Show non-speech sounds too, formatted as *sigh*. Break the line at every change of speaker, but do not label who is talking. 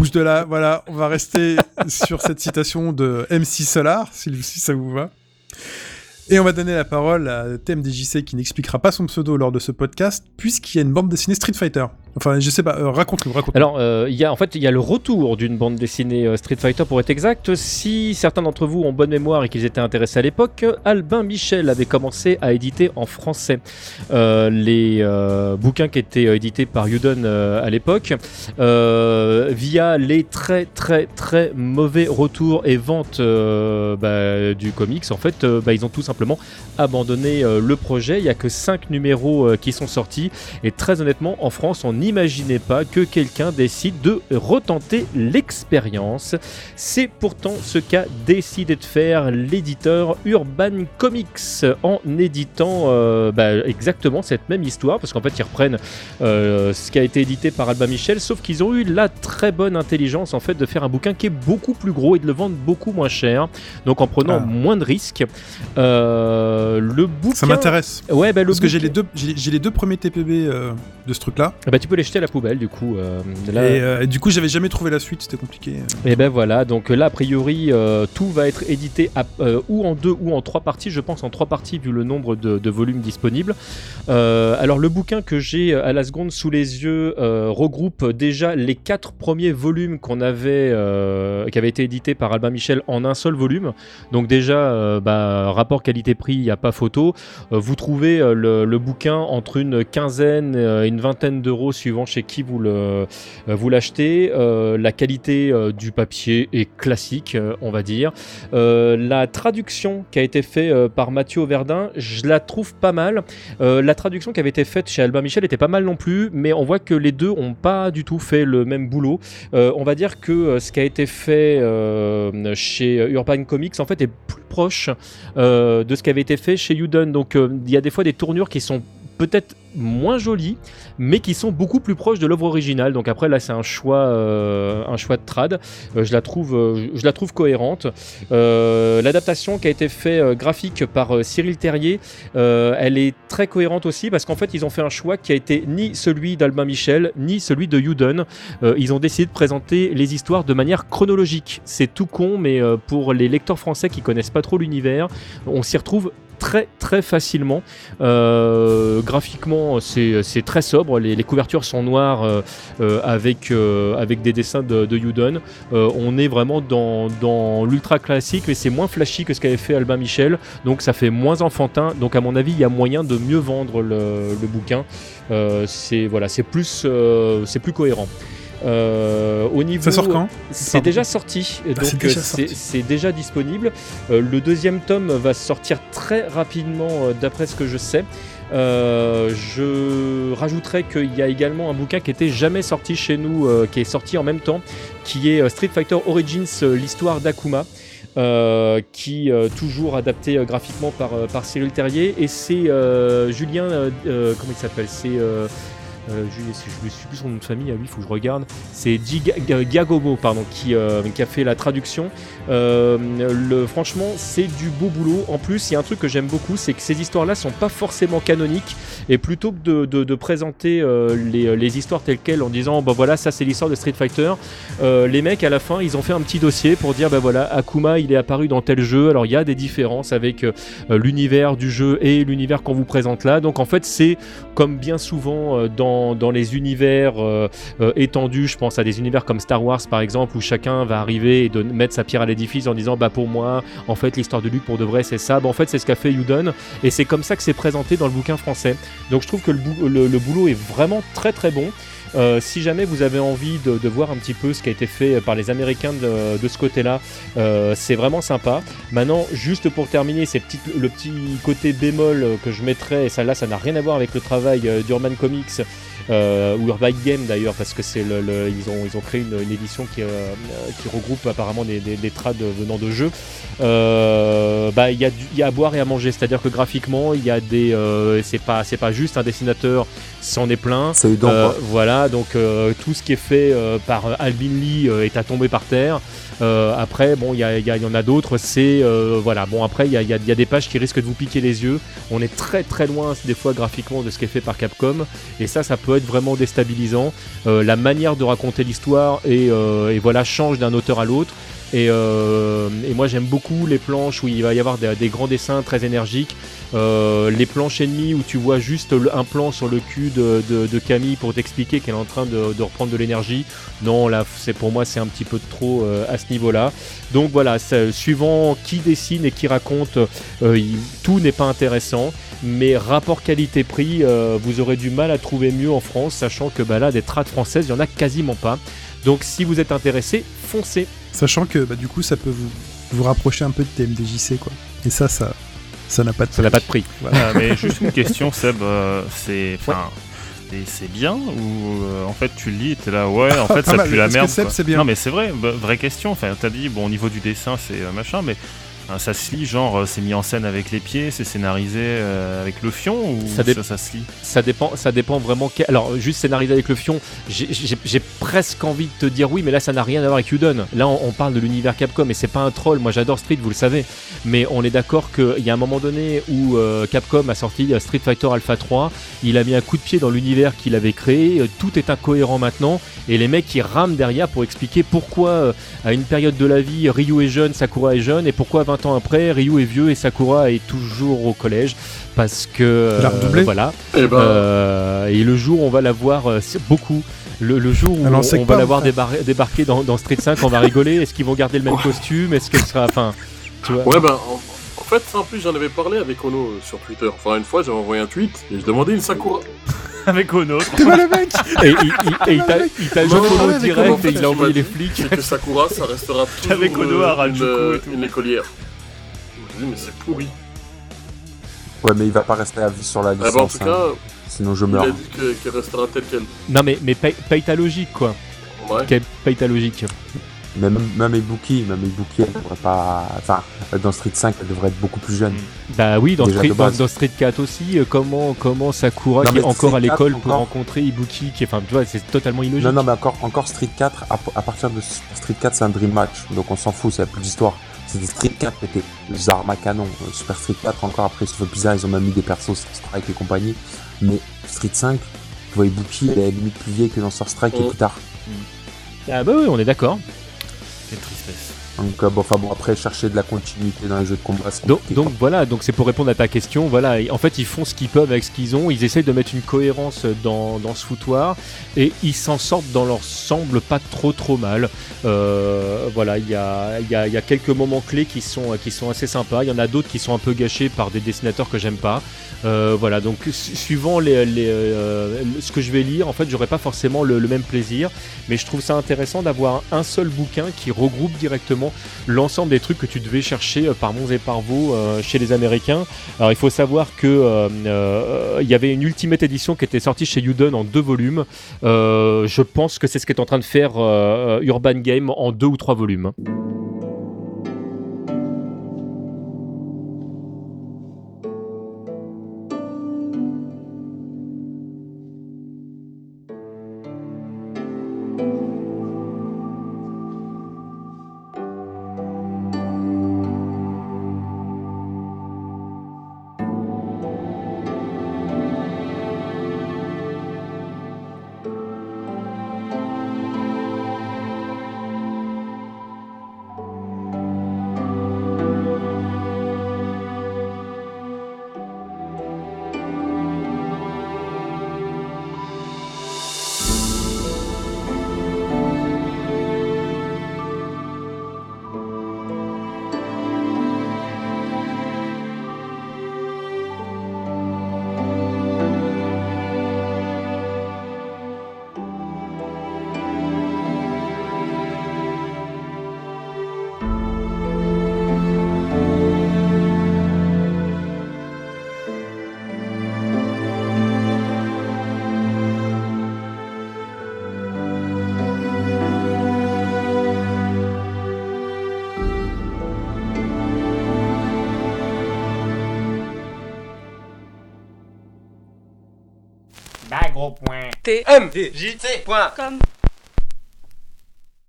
bouge de là, voilà, on va rester *laughs* sur cette citation de MC Solar, si, si ça vous va. Et on va donner la parole à TMDJC qui n'expliquera pas son pseudo lors de ce podcast, puisqu'il y a une bande dessinée Street Fighter. Enfin, je sais pas, euh, raconte-nous, raconte
Alors, euh, y a, en fait, il y a le retour d'une bande dessinée euh, Street Fighter pour être exact. Si certains d'entre vous ont bonne mémoire et qu'ils étaient intéressés à l'époque, Albin Michel avait commencé à éditer en français les bouquins qui étaient édités par Udon à l'époque, via les très très très mauvais retours et ventes bah, du comics. En fait, bah, ils ont tout simplement abandonné le projet. Il n'y a que 5 numéros qui sont sortis et très honnêtement, en France, on n'imaginez pas que quelqu'un décide de retenter l'expérience. C'est pourtant ce qu'a décidé de faire l'éditeur Urban Comics en éditant euh, bah, exactement cette même histoire, parce qu'en fait ils reprennent euh, ce qui a été édité par Alba Michel, sauf qu'ils ont eu la très bonne intelligence en fait de faire un bouquin qui est beaucoup plus gros et de le vendre beaucoup moins cher, donc en prenant ah. moins de risques. Euh, le bouquin,
ça m'intéresse.
Ouais,
bah, parce que j'ai les deux, j'ai les deux premiers TPB de ce truc-là.
Bah, tu peux les jeter à la poubelle du coup. Euh,
euh, et, du coup, j'avais jamais trouvé la suite, c'était compliqué.
Et ben voilà, donc là, a priori, euh, tout va être édité ou en deux ou en trois parties, je pense en trois parties vu le nombre de, volumes disponibles. alors, le bouquin que j'ai à la seconde sous les yeux regroupe déjà les quatre premiers volumes qu'on avait, qui avaient été édités par Albin Michel en un seul volume. Donc, déjà, bah, rapport qualité-prix, il n'y a pas photo. vous trouvez le, le, bouquin entre une quinzaine et une vingtaine d'euros suivant chez qui vous le euh, vous l'achetez. Euh, la qualité euh, du papier est classique, on va dire. la traduction qui a été faite par Mathieu Verdun, je la trouve pas mal. la traduction qui avait été faite chez Albin Michel était pas mal non plus, mais on voit que les deux ont pas du tout fait le même boulot. on va dire que ce qui a été fait chez Urban Comics en fait est plus proche de ce qui avait été fait chez Udon. Donc il y a des fois des tournures qui sont peut-être moins jolies, mais qui sont beaucoup plus proches de l'œuvre originale. Donc après là c'est un choix, euh, un choix de trad. Euh, je la trouve, euh, je la trouve cohérente. L'adaptation qui a été faite graphique par Cyril Terrier, elle est très cohérente aussi parce qu'en fait ils ont fait un choix qui a été ni celui d'Albin Michel ni celui de Hudon. ils ont décidé de présenter les histoires de manière chronologique. C'est tout con, mais pour les lecteurs français qui connaissent pas trop l'univers, on s'y retrouve très très facilement. Euh, graphiquement, c'est très sobre. Les, couvertures sont noires euh, euh, avec, avec des dessins de, de Udon. on est vraiment dans, dans l'ultra classique, mais c'est moins flashy que ce qu'avait fait Albin Michel. Donc ça fait moins enfantin. Donc à mon avis, il y a moyen de mieux vendre le, le bouquin. c'est voilà, plus, c'est plus cohérent.
Euh, au niveau, ça sort quand
C'est déjà sorti, ah, donc c'est déjà, disponible. Euh, le deuxième tome va sortir très rapidement, euh, d'après ce que je sais. je rajouterais qu'il y a également un bouquin qui était jamais sorti chez nous, qui est sorti en même temps, qui est Street Fighter Origins, l'histoire d'Akuma. qui est toujours adapté graphiquement par, par Cyril Terrier et c'est Julien comment il s'appelle? C'est euh, je, me suis plus son nom de famille, ah oui, il faut que je regarde. C'est Giacomo, pardon, qui, euh, qui, a fait la traduction. Euh, franchement, c'est du beau boulot. En plus, il y a un truc que j'aime beaucoup, c'est que ces histoires-là sont pas forcément canoniques. Et plutôt que de, de, présenter les, les, histoires telles quelles en disant, bah voilà, ça c'est l'histoire de Street Fighter, les mecs à la fin, ils ont fait un petit dossier pour dire, bah voilà, Akuma, il est apparu dans tel jeu. Alors il y a des différences avec l'univers du jeu et l'univers qu'on vous présente là. Donc en fait, c'est comme bien souvent dans dans, les univers euh, euh, étendus, je pense à des univers comme Star Wars par exemple, où chacun va arriver et de mettre sa pierre à l'édifice en disant bah pour moi, en fait l'histoire de Luke pour de vrai c'est ça. Bah, en fait c'est ce qu'a fait Udon et c'est comme ça que c'est présenté dans le bouquin français. Donc je trouve que le boulot est vraiment très très bon. Euh, si jamais vous avez envie de, voir un petit peu ce qui a été fait par les Américains de, ce côté-là, euh, c'est vraiment sympa. Maintenant, juste pour terminer, c'est le petit côté bémol que je mettrais, et ça là, ça n'a rien à voir avec le travail euh, d'Urban Comics. ou Urban Game d'ailleurs parce que c'est le, ils ont ils ont créé une, édition qui, qui regroupe apparemment des, des, trades venant de jeux bah il y, y, a à boire et à manger c'est à dire que graphiquement il y a des c'est pas c'est pas juste un dessinateur c'en est plein. Euh,
quoi.
Donc euh, tout ce qui est fait euh, par Albin Lee euh, est à tomber par terre. Euh, après, bon, il y, en a d'autres. C'est euh, voilà. Bon, après, il y a, des pages qui risquent de vous piquer les yeux. On est très très loin des fois graphiquement de ce qui est fait par Capcom, et ça, ça peut être vraiment déstabilisant. Euh, la manière de raconter l'histoire et, voilà change d'un auteur à l'autre. Et, moi j'aime beaucoup les planches où il va y avoir des, grands dessins très énergiques. Les planches ennemies où tu vois juste un plan sur le cul de, Camille pour t'expliquer qu'elle est en train de, reprendre de l'énergie. Non, là c'est pour moi c'est un petit peu trop euh, niveau-là. Donc voilà, suivant qui dessine et qui raconte, euh, il- tout n'est pas intéressant. Mais rapport qualité-prix, euh, vous aurez du mal à trouver mieux en France, sachant que bah, là des trades françaises, il y en a quasiment pas. Donc si vous êtes intéressé, foncez.
Sachant que bah, du coup, ça peut vous, vous rapprocher un peu de TMDJC, quoi. Et ça, ça ça n'a pas de
Ça n'a pas de prix.
Euh, mais juste une question, Seb, euh, c'est. Enfin. C'est- C'est bien ou euh, en fait tu le lis et t'es là ouais en fait ça
mal, *laughs*
pue la merde
c'est bien.
non mais c'est vrai bah, vraie question enfin t'as dit bon au niveau du dessin c'est euh, machin mais ça se lit genre euh, c'est mis en scène avec les pieds c'est scénarisé euh, avec le fion ou
Ça
ça, se lit
Ça dépend, ça dépend vraiment. Alors, juste scénarisé avec le fion, j'ai- presque envie de te dire oui, mais là, ça n'a rien à voir avec Udon. Là, on, on parle de l'univers Capcom et c'est pas un troll. Moi, j'adore Street, vous le savez. Mais on est d'accord qu'il y a un moment donné où euh, Capcom a sorti Street Fighter Alpha 3, il a mis un coup de pied dans l'univers qu'il avait créé. Tout est incohérent maintenant et les mecs ils rament derrière pour expliquer pourquoi euh, à une période de la vie Ryu est jeune, Sakura est jeune et pourquoi 20 ans après Ryu est vieux et Sakura est toujours au collège parce que
Il a redoublé
voilà.
Eh ben,
Euh, et le jour où on va la voir euh, c'est beaucoup, le, le jour où
Alors,
on, va
pas,
la voir
enfin.
débar- débarquer dans, dans Street 5, on va rigoler. Est-ce qu'ils vont garder le même costume? Est-ce qu'elle sera. Enfin, tu vois?
ouais, ben, en, en fait, en plus, j'en avais parlé avec Ono euh, sur Twitter. Enfin, une fois, j'avais envoyé un tweet et je demandais une Sakura. *laughs*
avec autre
Tu vois le mec
Et, il- et t'a- joué
avec
direct
Ono,
et il a envoyé les flics.
C'est que Sakura, ça restera *laughs* toujours
Avec Ono,
euh, une, euh,
et tout.
une écolière. Dis, mais c'est pourri.
Ouais, mais il va pas rester à vie sur la
Ah
licence.
bah, en tout
hein.
cas,
Sinon, je
il
meurs.
a dit qu'elle restera telle qu'elle.
Non, mais, mais paye, paye ta logique, quoi.
Ouais.
Paye ta logique.
Mais même, même Ibuki, même Ibuki, elle devrait pas. Enfin, dans Street 5, elle devrait être beaucoup plus jeune.
Bah oui, dans, Street, dans, Street 4 aussi, euh, comment, comment Sakura,
Non,
qui est encore à
Street 4
l'école, peut
encore.
rencontrer Ibuki, qui est. Enfin, tu vois, c'est totalement illogique.
Non, non, mais encore, encore Street 4, à, à partir de Street 4, c'est un Dream Match. Donc on s'en fout, c'est plus d'histoire. C'était Street 4, c'était les armes à canon. Euh, Super Street 4, encore après, c'est fait bizarre, ils ont même mis des persos, Strike et compagnie. Mais Street 5, tu vois, Ibuki, elle est limite plus vieille que dans Star Strike et
Mm.
plus tard.
Ah bah oui, on est d'accord.
Quelle tristesse
Donc, euh, bon, enfin bon, après, chercher de la continuité dans les jeux de combat, c'est
Donc, donc voilà, donc c'est pour répondre à ta question. Voilà, en fait, ils font ce qu'ils peuvent avec ce qu'ils ont. Ils essayent de mettre une cohérence dans, dans ce foutoir et ils s'en sortent dans l'ensemble pas trop trop mal. Euh, voilà, il y a, y, a, il y a quelques moments clés qui sont, qui sont assez sympas. Il y en a d'autres qui sont un peu gâchés par des dessinateurs que j'aime pas. Euh, voilà, donc su- suivant les, les, ce que je vais lire, en fait, j'aurai pas forcément le, le même plaisir, mais je trouve ça intéressant d'avoir un seul bouquin qui regroupe directement l'ensemble des trucs que tu devais chercher euh, par Mons et par Vaux euh, chez les Américains. Alors il faut savoir que euh, il y avait une Ultimate Edition qui était sortie chez Udon en deux volumes. Je pense que c'est ce qu'est en train de faire Urban Game en deux ou trois volumes.
info.tmdjc.com